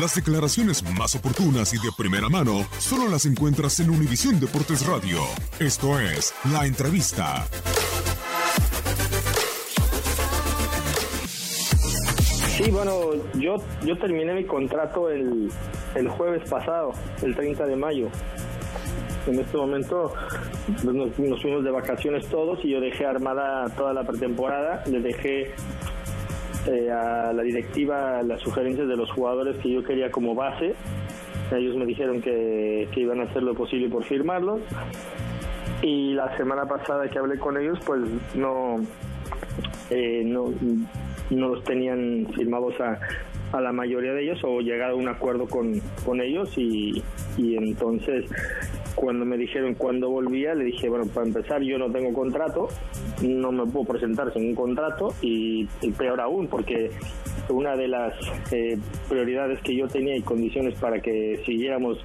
Las declaraciones más oportunas y de primera mano solo las encuentras en Univisión Deportes Radio. Esto es La Entrevista. Sí, bueno, yo, yo terminé mi contrato el, el jueves pasado, el 30 de mayo. En este momento pues, nos, nos fuimos de vacaciones todos y yo dejé armada toda la pretemporada, le dejé eh, a la directiva las sugerencias de los jugadores que yo quería como base. Ellos me dijeron que, que iban a hacer lo posible por firmarlos. Y la semana pasada que hablé con ellos, pues no, eh, no, no los tenían firmados a, a la mayoría de ellos o llegado a un acuerdo con, con ellos y, y entonces cuando me dijeron cuándo volvía le dije bueno para empezar yo no tengo contrato no me puedo presentar sin un contrato y, y peor aún porque una de las eh, prioridades que yo tenía y condiciones para que siguiéramos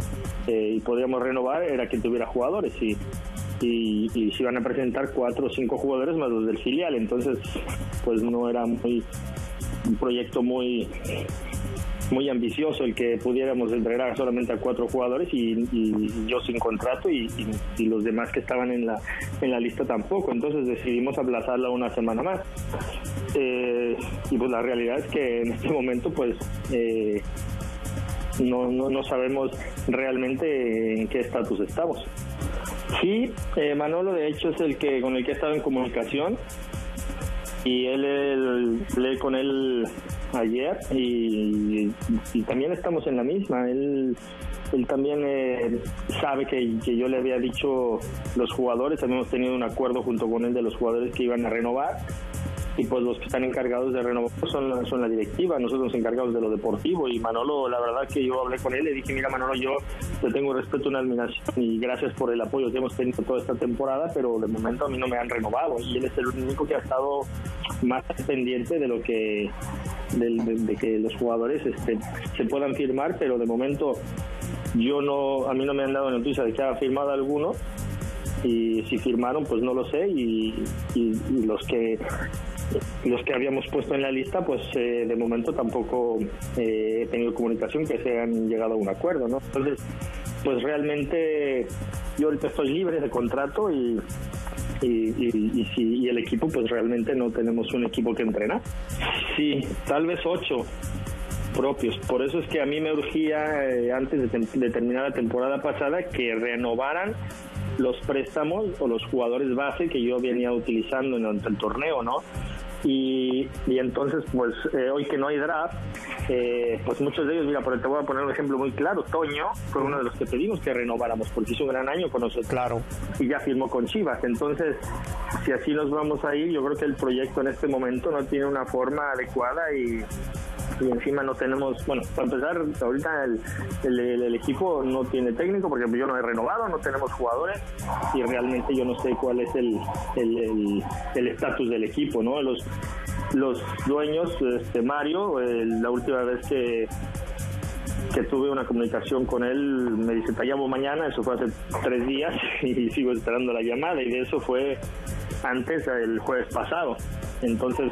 eh, y podríamos renovar era que tuviera jugadores y y, y se iban a presentar cuatro o cinco jugadores más los del filial, entonces pues no era muy un proyecto muy muy ambicioso el que pudiéramos entregar solamente a cuatro jugadores y, y yo sin contrato y, los demás que estaban en la en la lista tampoco, entonces decidimos aplazarla una semana más. Eh, y pues la realidad es que en este momento pues eh, no, no, sabemos realmente en qué estatus estamos. Sí, eh, Manolo de hecho es el que con el que he estado en comunicación y él, él- hablé con él ayer y, y también estamos en la misma. Él, él también eh, sabe que, que yo le había dicho los jugadores, habíamos tenido un acuerdo junto con él de los jugadores que iban a renovar y pues los que están encargados de renovar son la, son la directiva, nosotros encargados de lo deportivo y Manolo, la verdad que yo hablé con él y le dije, mira Manolo, yo te tengo respeto, una admiración y gracias por el apoyo que hemos tenido toda esta temporada, pero de momento a mí no me han renovado y él es el único que ha estado más pendiente de lo que del- de, de que los jugadores este, se puedan firmar, pero de momento yo no, a mí no me han dado noticia de que ha firmado alguno. Y si firmaron pues no lo sé. Y los que los que habíamos puesto en la lista pues eh, de momento tampoco eh, he tenido comunicación que se han llegado a un acuerdo no entonces pues realmente yo ahorita estoy libre de contrato y y, y, y si y el equipo pues realmente no tenemos un equipo que entrenar sí tal vez ocho propios. Por eso es que a mí me urgía, eh, antes de, terminar la temporada pasada, que renovaran los préstamos o los jugadores base que yo venía utilizando el, el torneo, ¿no? Y, y entonces, pues eh, hoy que no hay draft, eh, pues muchos de ellos, mira, pero te voy a poner un ejemplo muy claro. Toño fue uno de los que pedimos que renováramos porque hizo un gran año con nosotros. Claro. Y ya firmó con Chivas. Entonces, si así nos vamos a ir, yo creo que el proyecto en este momento no tiene una forma adecuada y, y encima no tenemos, bueno, para empezar, ahorita el, el, equipo no tiene técnico porque yo no he renovado, no tenemos jugadores y realmente yo no sé cuál es el el el- el estatus del equipo, ¿no? Los los dueños, este Mario, la última vez que que tuve una comunicación con él, me dice, te llamo mañana, eso fue hace tres días y sigo esperando la llamada y de eso fue antes el jueves pasado. Entonces,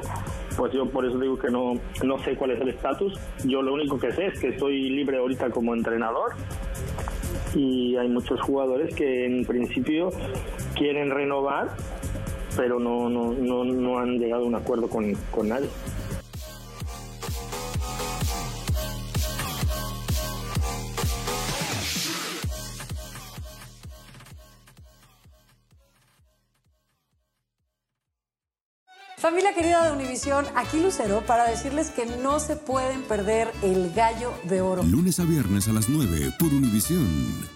pues yo por eso digo que no, no sé cuál es el estatus. Yo lo único que sé es que estoy libre ahorita como entrenador y hay muchos jugadores que en principio quieren renovar, pero no, no, no, no han llegado a un acuerdo con, con nadie. Familia querida de Univisión, aquí Lucero para decirles que no se pueden perder el gallo de oro. Lunes a viernes a las 9 por Univisión.